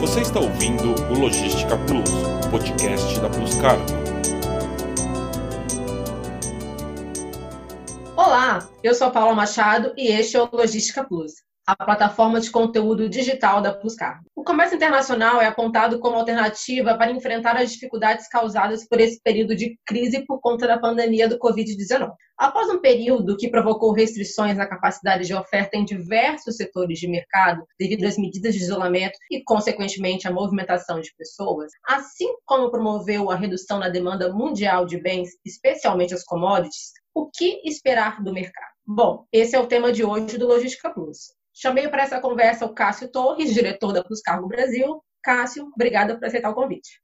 Você está ouvindo o Logística Plus, podcast da Plus Cargo. Olá, eu sou a Paula Machado e este é o Logística Plus, a plataforma de conteúdo digital da Plus Cargo. O comércio internacional é apontado como alternativa para enfrentar as dificuldades causadas por esse período de crise por conta da pandemia do Covid-19. Após um período que provocou restrições na capacidade de oferta em diversos setores de mercado, devido às medidas de isolamento e, consequentemente, à movimentação de pessoas, assim como promoveu a redução na demanda mundial de bens, especialmente as commodities, o que esperar do mercado? Bom, esse é o tema de hoje do Logística Plus. Chamei para essa conversa o Cássio Torres, diretor da Plus Cargo Brasil. Cássio, obrigada por aceitar o convite.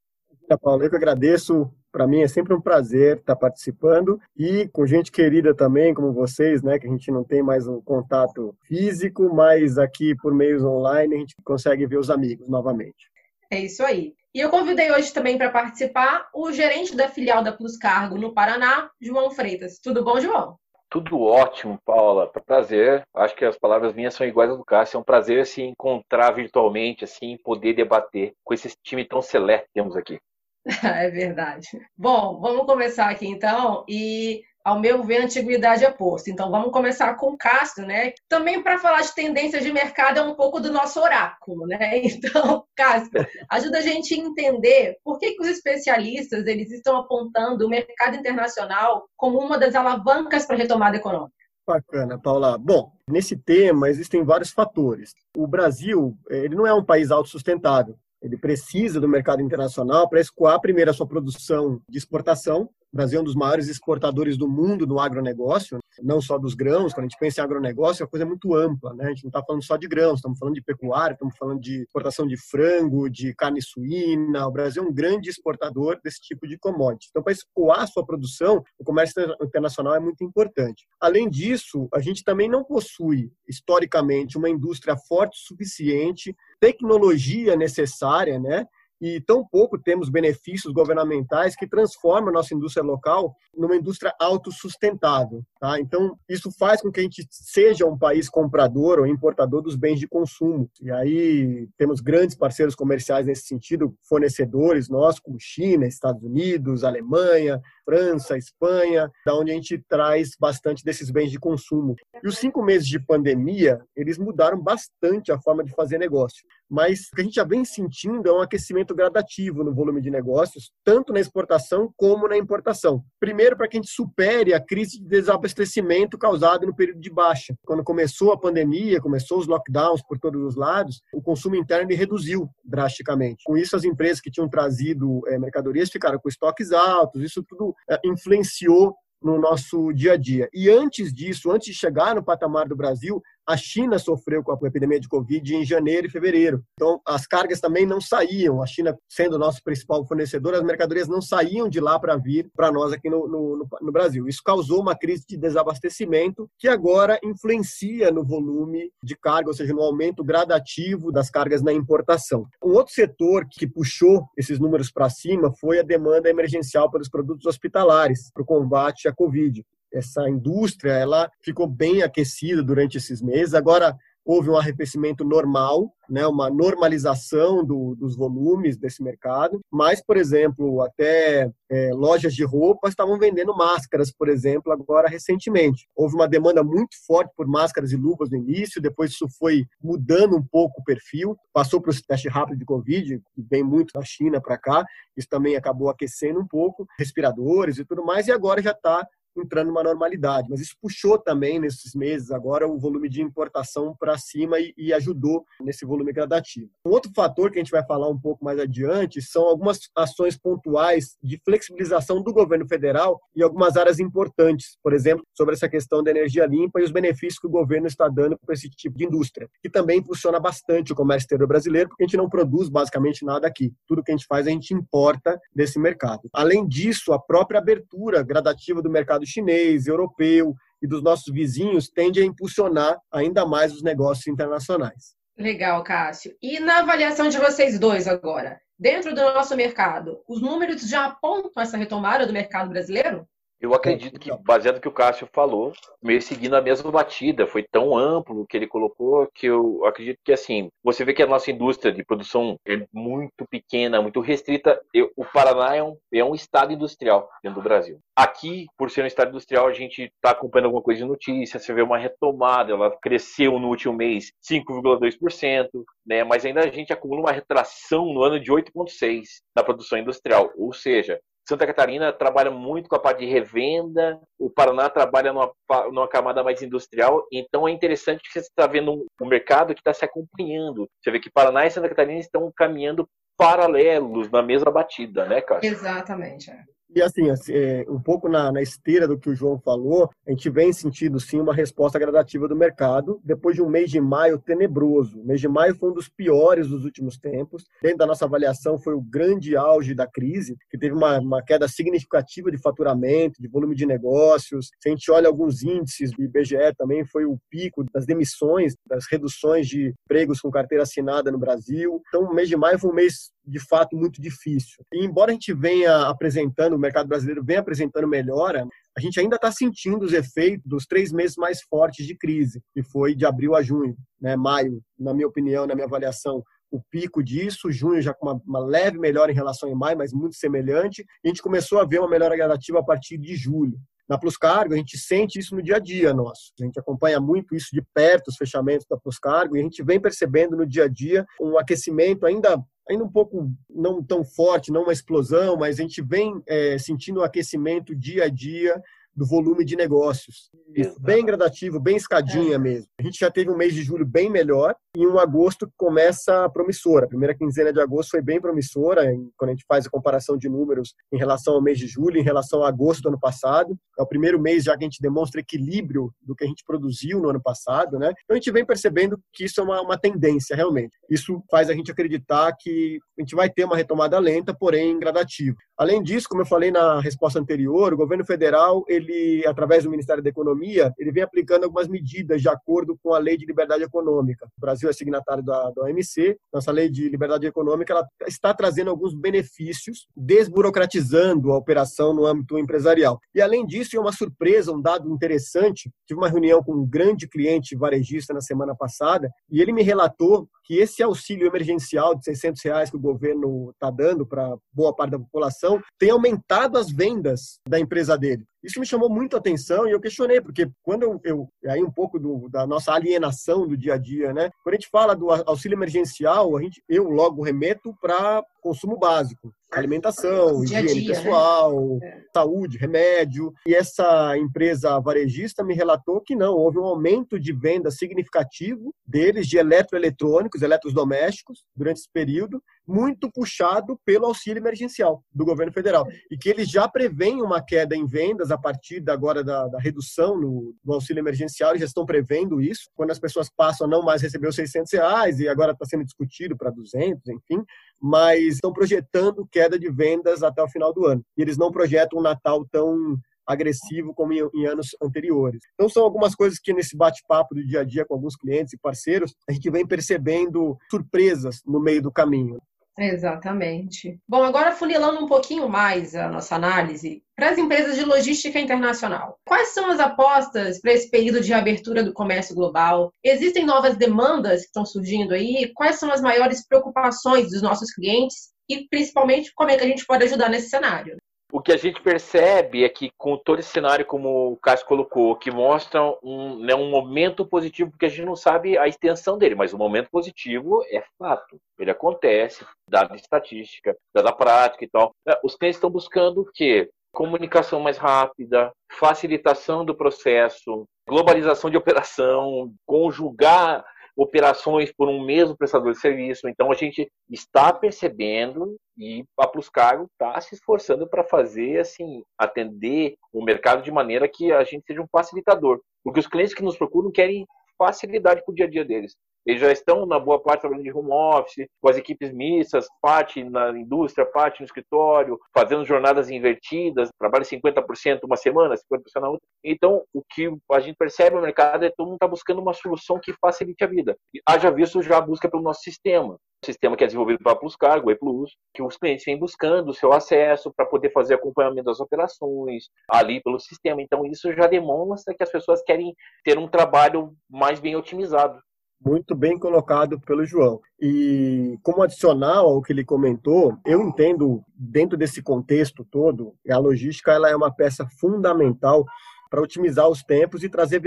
Paulo, eu que agradeço. Para mim é sempre um prazer estar participando e com gente querida também, como vocês, né? Que a gente não tem mais um contato físico, mas aqui por meios online a gente consegue ver os amigos novamente. É isso aí. E eu convidei hoje também para participar o gerente da filial da Plus Cargo no Paraná, João Freitas. Tudo bom, João? Tudo ótimo, Paula. Prazer. Acho que as palavras minhas são iguais às do Cássio. É um prazer se encontrar virtualmente, assim, poder debater com esse time tão seleto que temos aqui. É verdade. Bom, vamos começar aqui então. E ao meu ver, a antiguidade é posto. Então, vamos começar com o Castro, né? Também para falar de tendências de mercado é um pouco do nosso oráculo, né? Então, Castro, ajuda a gente a entender por que, que os especialistas eles estão apontando o mercado internacional como uma das alavancas para a retomada econômica. Bacana, Paula. Bom, nesse tema existem vários fatores. O Brasil, ele não é um país autossustentável. Ele precisa do mercado internacional para escoar primeiro a sua produção de exportação o Brasil é um dos maiores exportadores do mundo no agronegócio, não só dos grãos. Quando a gente pensa em agronegócio, a coisa é muito ampla. Né? A gente não está falando só de grãos, estamos falando de pecuária, estamos falando de exportação de frango, de carne suína. O Brasil é um grande exportador desse tipo de commodity. Então, para escoar sua produção, o comércio internacional é muito importante. Além disso, a gente também não possui, historicamente, uma indústria forte o suficiente, tecnologia necessária, né? E tão pouco temos benefícios governamentais que transformam a nossa indústria local numa indústria autossustentável. Tá? Então, isso faz com que a gente seja um país comprador ou importador dos bens de consumo. E aí temos grandes parceiros comerciais nesse sentido, fornecedores nossos, como China, Estados Unidos, Alemanha, França, Espanha, da onde a gente traz bastante desses bens de consumo. E os cinco meses de pandemia, eles mudaram bastante a forma de fazer negócio. Mas o que a gente já vem sentindo é um aquecimento gradativo no volume de negócios, tanto na exportação como na importação. Primeiro, para que a gente supere a crise de desabastecimento causada no período de baixa. Quando começou a pandemia, começou os lockdowns por todos os lados, o consumo interno reduziu drasticamente. Com isso, as empresas que tinham trazido é, mercadorias ficaram com estoques altos, isso tudo é, influenciou no nosso dia a dia. E antes disso, antes de chegar no patamar do Brasil, a China sofreu com a epidemia de Covid em janeiro e fevereiro. Então, as cargas também não saíam. A China, sendo nosso principal fornecedor, as mercadorias não saíam de lá para vir para nós aqui no, no, no, Brasil. Isso causou uma crise de desabastecimento que agora influencia no volume de carga, ou seja, no aumento gradativo das cargas na importação. Um outro setor que puxou esses números para cima foi a demanda emergencial pelos produtos hospitalares para o combate à Covid essa indústria ela ficou bem aquecida durante esses meses. Agora houve um arrefecimento normal, né, uma normalização do, dos volumes desse mercado. Mas, por exemplo, até é, lojas de roupa estavam vendendo máscaras, por exemplo, agora recentemente. Houve uma demanda muito forte por máscaras e luvas no início, depois isso foi mudando um pouco o perfil, passou para o teste rápido de Covid, que vem muito da China para cá, isso também acabou aquecendo um pouco, respiradores e tudo mais, e agora já está entrando numa normalidade. Mas isso puxou também nesses meses agora o volume de importação para cima e, e, ajudou nesse volume gradativo. Um outro fator que a gente vai falar um pouco mais adiante são algumas ações pontuais de flexibilização do governo federal em algumas áreas importantes, por exemplo, sobre essa questão da energia limpa e os benefícios que o governo está dando para esse tipo de indústria, que também impulsiona bastante o comércio exterior brasileiro, porque a gente não produz basicamente nada aqui. Tudo que a gente faz a gente importa desse mercado. Além disso, a própria abertura gradativa do mercado mercado chinês, europeu e dos nossos vizinhos tende a impulsionar ainda mais os negócios internacionais. Legal, Cássio. E na avaliação de vocês dois agora, dentro do nosso mercado, os números já apontam essa retomada do mercado brasileiro? Eu acredito que, baseado no que o Cássio falou, meio seguindo a mesma batida, foi tão amplo que ele colocou que eu acredito que, assim, você vê que a nossa indústria de produção é muito pequena, muito restrita. Eu, o Paraná é um, é um estado industrial dentro do Brasil. Aqui, por ser um estado industrial, a gente está acompanhando alguma coisa de notícia, você vê uma retomada, ela cresceu no último mês 5,2%, né? mas ainda a gente acumula uma retração no ano de 8,6% na produção industrial. Ou seja, Santa Catarina trabalha muito com a parte de revenda, o Paraná trabalha numa, numa camada mais industrial, então é interessante que você está vendo um, mercado que está se acompanhando. Você vê que Paraná e Santa Catarina estão caminhando paralelos na mesma batida, né, Cássio? Exatamente. E assim, assim, é, um pouco na, na, esteira do que o João falou, a gente vem sentindo sim uma resposta gradativa do mercado, depois de um mês de maio tenebroso. O mês de maio foi um dos piores dos últimos tempos. Dentro da nossa avaliação, foi o grande auge da crise, que teve uma, uma queda significativa de faturamento, de volume de negócios. Se a gente olha alguns índices do IBGE também, foi o pico das demissões, das reduções de empregos com carteira assinada no Brasil. Então, o mês de maio foi um mês de fato muito difícil. E embora a gente venha apresentando, o mercado brasileiro venha apresentando melhora, a gente ainda está sentindo os efeitos dos três meses mais fortes de crise, que foi de abril a junho, né? Maio, na minha opinião, na minha avaliação, o pico disso, junho já com uma, uma, leve melhora em relação a maio, mas muito semelhante. A gente começou a ver uma melhora gradativa a partir de julho. Na Plus Cargo, a gente sente isso no dia a dia nosso. A gente acompanha muito isso de perto, os fechamentos da Plus Cargo, e a gente vem percebendo no dia a dia um aquecimento ainda ainda um pouco não tão forte, não uma explosão, mas a gente vem é, sentindo um aquecimento dia a dia do volume de negócios. Isso, bem gradativo, bem escadinha é. mesmo. A gente já teve um mês de julho bem melhor e um agosto que começa promissora. A primeira quinzena de agosto foi bem promissora, quando a gente faz a comparação de números em relação ao mês de julho, em relação a agosto do ano passado. É o primeiro mês já que a gente demonstra equilíbrio do que a gente produziu no ano passado, né? Então a gente vem percebendo que isso é uma, uma tendência, realmente. Isso faz a gente acreditar que a gente vai ter uma retomada lenta, porém gradativa. Além disso, como eu falei na resposta anterior, o governo federal, ele, através do Ministério da Economia, ele vem aplicando algumas medidas de acordo com a Lei de Liberdade Econômica. O Brasil é signatário da, da OMC, nossa Lei de Liberdade Econômica ela está trazendo alguns benefícios, desburocratizando a operação no âmbito empresarial. E, além disso, é uma surpresa, um dado interessante, tive uma reunião com um grande cliente varejista na semana passada, e ele me relatou que esse auxílio emergencial de 600 reais que o governo está dando para boa parte da população tem aumentado as vendas da empresa dele. Isso me chamou muito a atenção e eu questionei, porque quando eu, eu aí um pouco do, da nossa alienação do dia a dia, né? Quando a gente fala do auxílio emergencial, a gente, eu logo remeto para consumo básico, alimentação, dia higiene dia, né? pessoal, né? saúde, remédio. E essa empresa varejista me relatou que não, houve um aumento de venda significativo deles de eletroeletrônicos, eletrodomésticos durante esse período, muito puxado pelo auxílio emergencial do governo federal. E que eles já prevêem uma queda em vendas a partir da, agora da, da redução no, no, auxílio emergencial, eles já estão prevendo isso, quando as pessoas passam a não mais receber os 600 reais e agora está sendo discutido para 200, enfim, mas estão projetando queda de vendas até o final do ano. E eles não projetam um Natal tão agressivo como em, anos anteriores. Então são algumas coisas que nesse bate-papo do dia a dia com alguns clientes e parceiros a gente vem percebendo surpresas no meio do caminho. Exatamente. Bom, agora funilando um pouquinho mais a nossa análise para as empresas de logística internacional. Quais são as apostas para esse período de abertura do comércio global? Existem novas demandas que estão surgindo aí? Quais são as maiores preocupações dos nossos clientes? E, principalmente, como é que a gente pode ajudar nesse cenário? O que a gente percebe é que com todo esse cenário, como o Cássio colocou, que mostra um, né, um momento positivo, porque a gente não sabe a extensão dele, mas o momento positivo é fato. Ele acontece, dada estatística, dada prática e tal. É, os clientes estão buscando o quê? Comunicação mais rápida, facilitação do processo, globalização de operação, conjugar operações por um mesmo prestador de serviço. Então a gente está percebendo e a Plus Cargo está se esforçando para fazer assim atender o mercado de maneira que a gente seja um facilitador, porque os clientes que nos procuram querem facilidade para o dia a dia deles. Eles já estão, na boa parte, trabalhando de home office, com as equipes mistas, parte na indústria, parte no escritório, fazendo jornadas invertidas, trabalha 50% uma semana, 50% na outra. Então, o que a gente percebe no mercado é que todo mundo está buscando uma solução que facilite a vida. E, haja visto já a busca pelo nosso sistema. sistema que é desenvolvido para Plus Cargo, o E-Plus, que os clientes vêm buscando o seu acesso para poder fazer acompanhamento das operações ali pelo sistema. Então, isso já demonstra que as pessoas querem ter um trabalho mais bem otimizado. Muito bem colocado pelo João. E como adicional ao que ele comentou, eu entendo, dentro desse contexto todo, a logística ela é uma peça fundamental para otimizar os tempos e trazer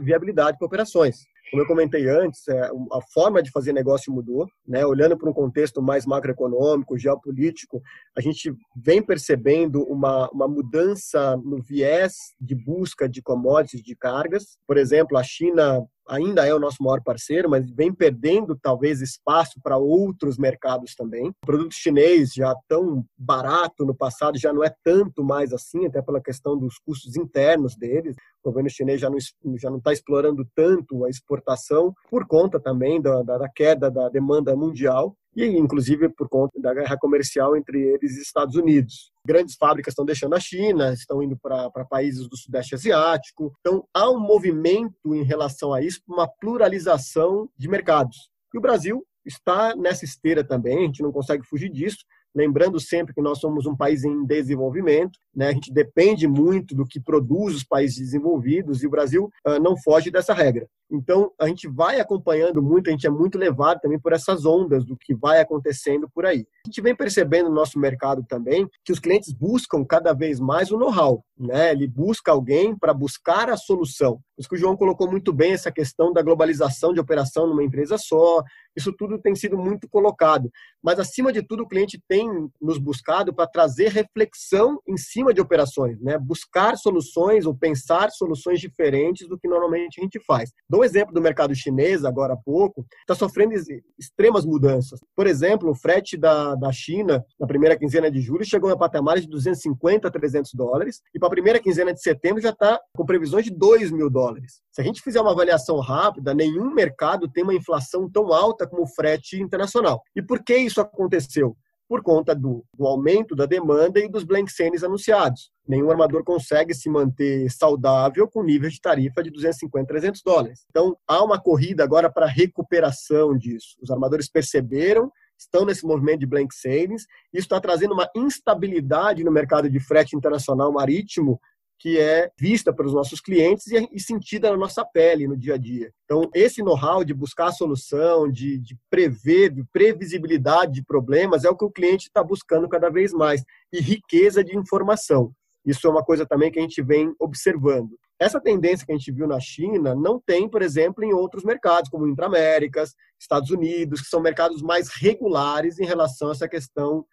viabilidade para operações. Como eu comentei antes, é, a forma de fazer negócio mudou, né? Olhando para um contexto mais macroeconômico, geopolítico, a gente vem percebendo uma, uma mudança no viés de busca de commodities, de cargas. Por exemplo, a China ainda é o nosso maior parceiro, mas vem perdendo talvez espaço para outros mercados também. O produto chinês já tão barato no passado já não é tanto mais assim, até pela questão dos custos internos deles. O governo chinês já não já não está explorando tanto a exportação por conta também da, da, da queda da demanda mundial e inclusive por conta da guerra comercial entre eles e Estados Unidos. Grandes fábricas estão deixando a China, estão indo para países do Sudeste Asiático. Então, há um movimento em relação a isso, uma pluralização de mercados. E o Brasil está nessa esteira também, a gente não consegue fugir disso. Lembrando sempre que nós somos um país em desenvolvimento, né? a gente depende muito do que produz os países desenvolvidos e o Brasil uh, não foge dessa regra. Então, a gente vai acompanhando muito, a gente é muito levado também por essas ondas do que vai acontecendo por aí. A gente vem percebendo no nosso mercado também que os clientes buscam cada vez mais o know-how, né? Ele busca alguém para buscar a solução. Isso que o João colocou muito bem essa questão da globalização de operação numa empresa só. Isso tudo tem sido muito colocado. Mas, acima de tudo, o cliente tem nos buscado para trazer reflexão em cima de operações, né? Buscar soluções ou pensar soluções diferentes do que normalmente a gente faz. Dou um exemplo do mercado chinês, agora há pouco, está sofrendo extremas mudanças. Por exemplo, o frete da, da China, na primeira quinzena de julho, chegou a patamares de 250 a 300 dólares, e para a primeira quinzena de setembro já está com previsões de 2 mil dólares. Se a gente fizer uma avaliação rápida, nenhum mercado tem uma inflação tão alta como o frete internacional. E por que isso aconteceu? Por conta do, do, aumento da demanda e dos blank sails anunciados. Nenhum armador consegue se manter saudável com nível de tarifa de 250, 300 dólares. Então, há uma corrida agora para recuperação disso. Os armadores perceberam, estão nesse movimento de blank sailings, isso está trazendo uma instabilidade no mercado de frete internacional marítimo que é vista pelos nossos clientes e, sentida na nossa pele no dia a dia. Então, esse know-how de buscar a solução, de, de prever, de previsibilidade de problemas, é o que o cliente está buscando cada vez mais. E riqueza de informação. Isso é uma coisa também que a gente vem observando. Essa tendência que a gente viu na China não tem, por exemplo, em outros mercados, como Intra-Américas, Estados Unidos, que são mercados mais regulares em relação a essa questão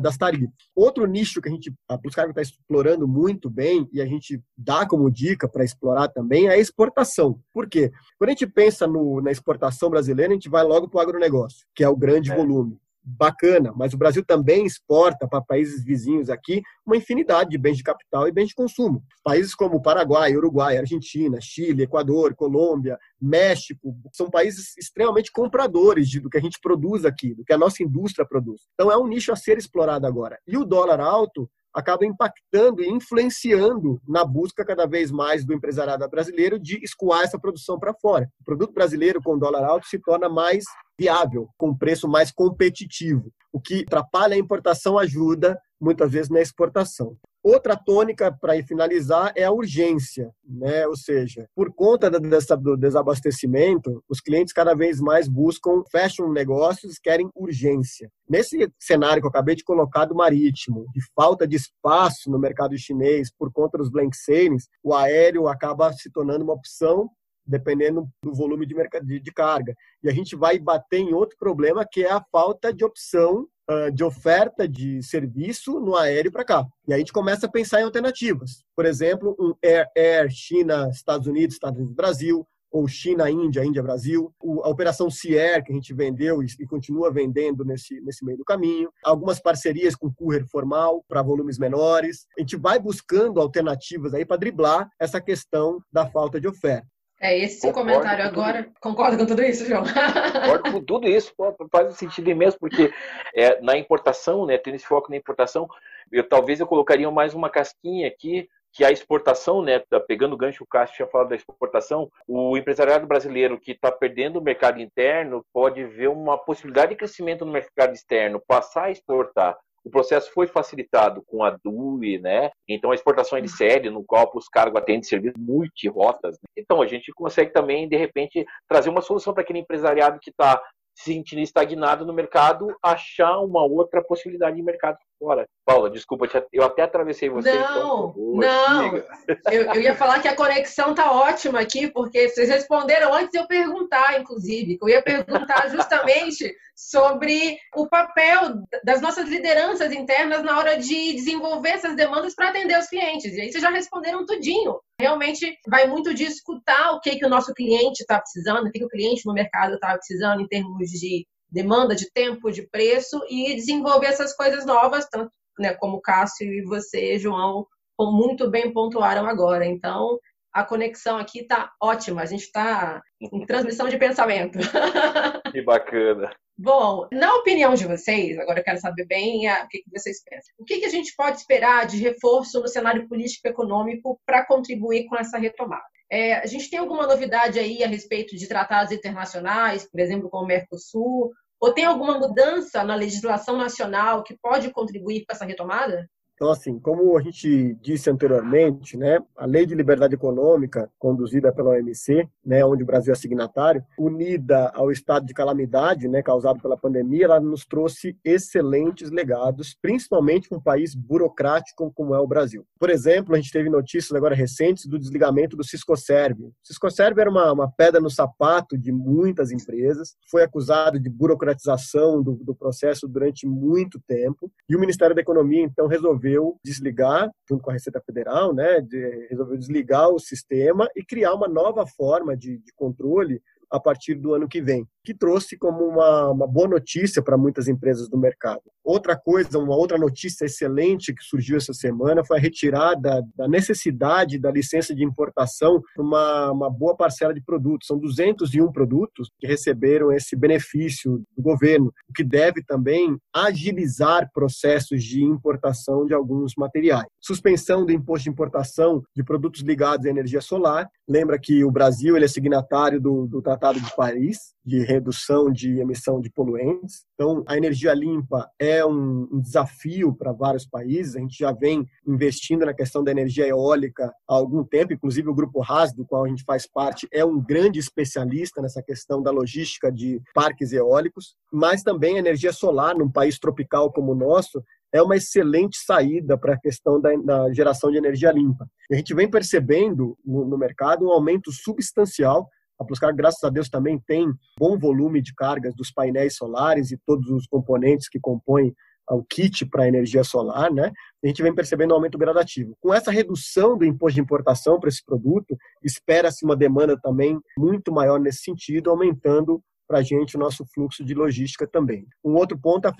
das tarifas. Outro nicho que a gente, a Pluscargo está explorando muito bem e a gente dá como dica para explorar também é a exportação. Por quê? Quando a gente pensa no, na exportação brasileira, a gente vai logo para o agronegócio, que é o grande é. volume bacana, mas o Brasil também exporta para países vizinhos aqui uma infinidade de bens de capital e bens de consumo. Países como Paraguai, Uruguai, Argentina, Chile, Equador, Colômbia, México, são países extremamente compradores de, do que a gente produz aqui, do que a nossa indústria produz. Então é um nicho a ser explorado agora. E o dólar alto acaba impactando e influenciando na busca cada vez mais do empresariado brasileiro de escoar essa produção para fora. O produto brasileiro com dólar alto se torna mais viável, com preço mais competitivo. O que atrapalha a importação ajuda muitas vezes na exportação. Outra tônica, para finalizar, é a urgência, né? ou seja, por conta do desabastecimento, os clientes cada vez mais buscam, fecham negócios, querem urgência. Nesse cenário que eu acabei de colocar do marítimo, de falta de espaço no mercado chinês por conta dos blank sailings, o aéreo acaba se tornando uma opção dependendo do volume de, de, de carga. E a gente vai bater em outro problema, que é a falta de opção de oferta de serviço no aéreo para cá. E aí a gente começa a pensar em alternativas. Por exemplo, um Air, Air China, Estados Unidos, Estados Unidos, Brasil, ou China, Índia, Índia, Brasil, a operação Cier, que a gente vendeu e continua vendendo nesse, nesse meio do caminho, algumas parcerias com courier formal para volumes menores. A gente vai buscando alternativas aí para driblar essa questão da falta de oferta. É esse seu comentário agora. Concorda com tudo isso, João? Concordo com tudo isso, faz sentido imenso, porque é, na importação, né, tendo esse foco na importação, eu talvez eu colocaria mais uma casquinha aqui, que a exportação, né, tá pegando o gancho o Cássio tinha falado da exportação, o empresariado brasileiro que está perdendo o mercado interno pode ver uma possibilidade de crescimento no mercado externo, passar a exportar. O processo foi facilitado com a DUI, né? Então a exportação é de série, no qual os cargos atendem serviços multirotas. Né? Então a gente consegue também, de repente, trazer uma solução para aquele empresariado que está se sentindo estagnado no mercado, achar uma outra possibilidade de mercado fora. Paula, desculpa, eu até atravessei você. Não, então, não. Eu, eu, ia falar que a conexão tá ótima aqui, porque vocês responderam antes de eu perguntar, inclusive. Eu ia perguntar justamente sobre o papel das nossas lideranças internas na hora de desenvolver essas demandas para atender os clientes. E aí vocês já responderam tudinho. Realmente vai muito de escutar o que, que o nosso cliente está precisando, o que, que o cliente no mercado está precisando em termos de demanda, de tempo, de preço e desenvolver essas coisas novas, tanto né, como o Cássio e você, João, muito bem pontuaram agora. Então, a conexão aqui está ótima. A gente está em transmissão de pensamento. Que bacana. Bom, na opinião de vocês, agora eu quero saber bem o que vocês pensam. O que a gente pode esperar de reforço no cenário político-econômico para contribuir com essa retomada? É, a gente tem alguma novidade aí a respeito de tratados internacionais, por exemplo, com o Mercosul? Ou tem alguma mudança na legislação nacional que pode contribuir para essa retomada? Então, assim, como a gente disse anteriormente, né, a Lei de Liberdade Econômica, conduzida pela OMC, né, onde o Brasil é signatário, unida ao estado de calamidade né, causado pela pandemia, ela nos trouxe excelentes legados, principalmente um país burocrático como é o Brasil. Por exemplo, a gente teve notícias agora recentes do desligamento do Ciscoserve. O Ciscoserve era uma, uma pedra no sapato de muitas empresas, foi acusado de burocratização do, do processo durante muito tempo, e o Ministério da Economia, então, resolveu resolveu desligar, junto com a Receita Federal, né, de, resolveu desligar o sistema e criar uma nova forma de, de controle a partir do ano que vem que trouxe como uma, uma boa notícia para muitas empresas do mercado. Outra coisa, uma outra notícia excelente que surgiu essa semana foi a retirada da necessidade da licença de importação para uma, uma boa parcela de produtos. São 201 produtos que receberam esse benefício do governo, o que deve também agilizar processos de importação de alguns materiais. Suspensão do imposto de importação de produtos ligados à energia solar. Lembra que o Brasil ele é signatário do, do Tratado de Paris, de redução de emissão de poluentes. Então, a energia limpa é um, desafio para vários países. A gente já vem investindo na questão da energia eólica há algum tempo, inclusive o Grupo RAS, do qual a gente faz parte, é um grande especialista nessa questão da logística de parques eólicos, mas também a energia solar, num país tropical como o nosso, é uma excelente saída para a questão da, da, geração de energia limpa. a gente vem percebendo no, no mercado um aumento substancial a Pluscar, graças a Deus, também tem bom volume de cargas dos painéis solares e todos os componentes que compõem o kit para energia solar, né? A gente vem percebendo um aumento gradativo. Com essa redução do imposto de importação para esse produto, espera-se uma demanda também muito maior nesse sentido, aumentando para a gente o nosso fluxo de logística também. Um outro ponto é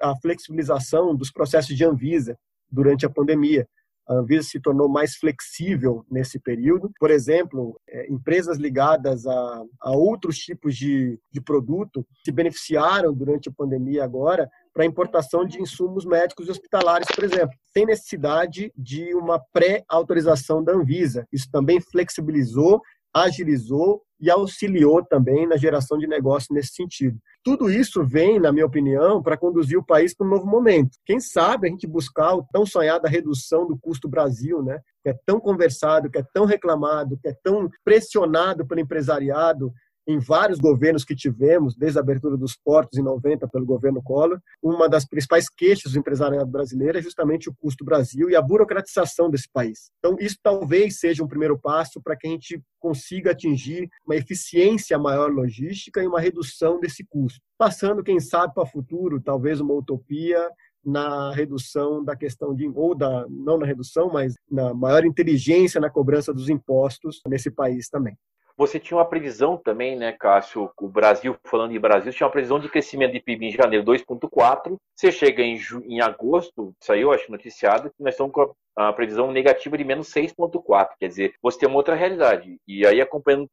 a flexibilização dos processos de Anvisa durante a pandemia a Anvisa se tornou mais flexível nesse período. Por exemplo, é, empresas ligadas a, a outros tipos de, de produto se beneficiaram durante a pandemia agora para importação de insumos médicos e hospitalares, por exemplo, sem necessidade de uma pré-autorização da Anvisa. Isso também flexibilizou agilizou e auxiliou também na geração de negócio nesse sentido. Tudo isso vem, na minha opinião, para conduzir o país para um novo momento. Quem sabe a gente buscar o tão sonhada redução do custo Brasil, né? que é tão conversado, que é tão reclamado, que é tão pressionado pelo empresariado, em vários governos que tivemos, desde a abertura dos portos em 90 pelo governo Collor, uma das principais queixas do empresariado brasileiro é justamente o custo Brasil e a burocratização desse país. Então, isso talvez seja um primeiro passo para que a gente consiga atingir uma eficiência maior logística e uma redução desse custo. Passando, quem sabe, para o futuro, talvez uma utopia na redução da questão de ou da não na redução, mas na maior inteligência na cobrança dos impostos nesse país também. Você tinha uma previsão também, né, Cássio? O Brasil, falando em Brasil, tinha uma previsão de crescimento de PIB em janeiro 2,4. Você chega em, em agosto, saiu, acho, noticiado, que nós estamos com a, a previsão negativa de menos 6,4. Quer dizer, você tem uma outra realidade. E aí, acompanhando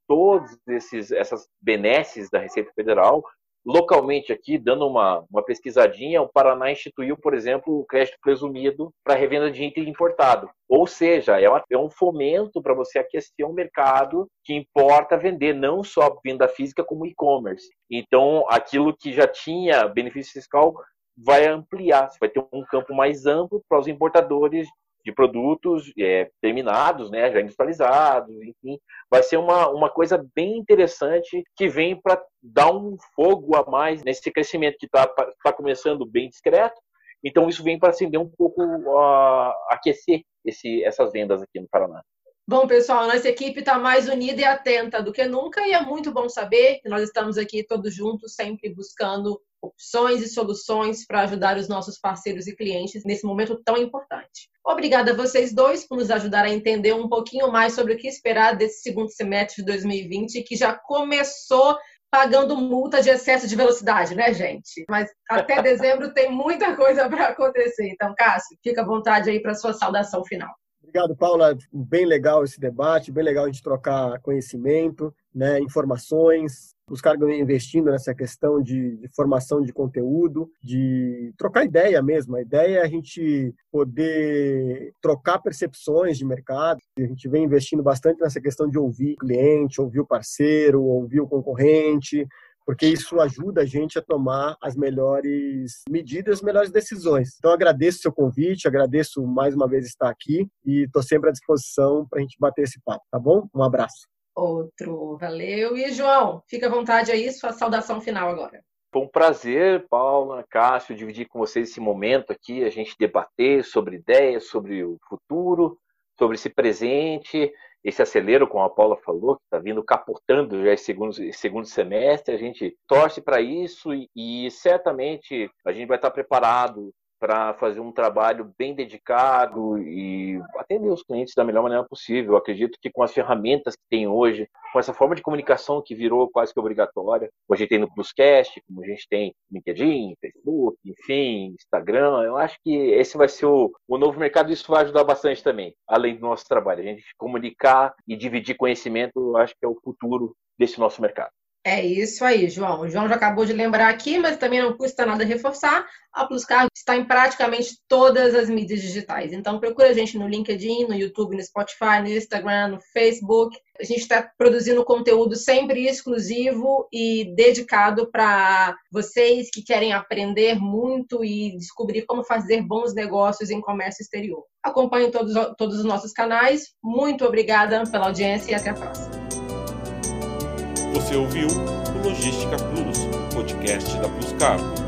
esses essas benesses da Receita Federal, localmente aqui, dando uma, uma pesquisadinha, o Paraná instituiu, por exemplo, o crédito presumido para revenda de item importado. Ou seja, é, uma, é um fomento para você aquecer um mercado que importa vender não só venda física como e-commerce. Então, aquilo que já tinha benefício fiscal vai ampliar, vai ter um campo mais amplo para os importadores de produtos é, terminados, né, já industrializados, enfim, vai ser uma, uma coisa bem interessante que vem para dar um fogo a mais nesse crescimento que está tá começando bem discreto. Então isso vem para acender um pouco, uh, aquecer esse, essas vendas aqui no Paraná. Bom, pessoal, nossa equipe está mais unida e atenta do que nunca e é muito bom saber que nós estamos aqui todos juntos, sempre buscando opções e soluções para ajudar os nossos parceiros e clientes nesse momento tão importante. Obrigada a vocês dois por nos ajudar a entender um pouquinho mais sobre o que esperar desse segundo semestre de 2020, que já começou pagando multa de excesso de velocidade, né, gente? Mas até dezembro tem muita coisa para acontecer. Então, Cássio, fica à vontade aí para sua saudação final. Obrigado, Paula. Bem legal esse debate, bem legal a gente trocar conhecimento, né, informações, buscar investindo nessa questão de, de, formação de conteúdo, de trocar ideia mesmo. A ideia é a gente poder trocar percepções de mercado. A gente vem investindo bastante nessa questão de ouvir o cliente, ouvir o parceiro, ouvir o concorrente, porque isso ajuda a gente a tomar as melhores medidas, as melhores decisões. Então, agradeço o seu convite, agradeço mais uma vez estar aqui e estou sempre à disposição para a gente bater esse papo, tá bom? Um abraço. Outro, valeu. E João, fica à vontade aí, sua saudação final agora. Foi um prazer, Paula, Cássio, dividir com vocês esse momento aqui, a gente debater sobre ideias, sobre o futuro, sobre esse presente esse acelero, como a Paula falou, que está vindo capotando já esse segundo, segundo semestre, a gente torce para isso e, e, certamente a gente vai estar preparado para fazer um trabalho bem dedicado e atender os clientes da melhor maneira possível. Eu acredito que com as ferramentas que tem hoje, com essa forma de comunicação que virou quase que obrigatória, como a gente tem no Pluscast, como a gente tem LinkedIn, Facebook, enfim, Instagram, eu acho que esse vai ser o, o novo mercado e isso vai ajudar bastante também, além do nosso trabalho. A gente comunicar e dividir conhecimento, eu acho que é o futuro desse nosso mercado. É isso aí, João. O João já acabou de lembrar aqui, mas também não custa nada reforçar. A Pluscargo está em praticamente todas as mídias digitais. Então procura a gente no LinkedIn, no YouTube, no Spotify, no Instagram, no Facebook. A gente está produzindo conteúdo sempre exclusivo e dedicado para vocês que querem aprender muito e descobrir como fazer bons negócios em comércio exterior. Acompanhe todos, todos os nossos canais. Muito obrigada pela audiência e até a próxima. Você ouviu o Logística Plus, podcast da Plus Cargo.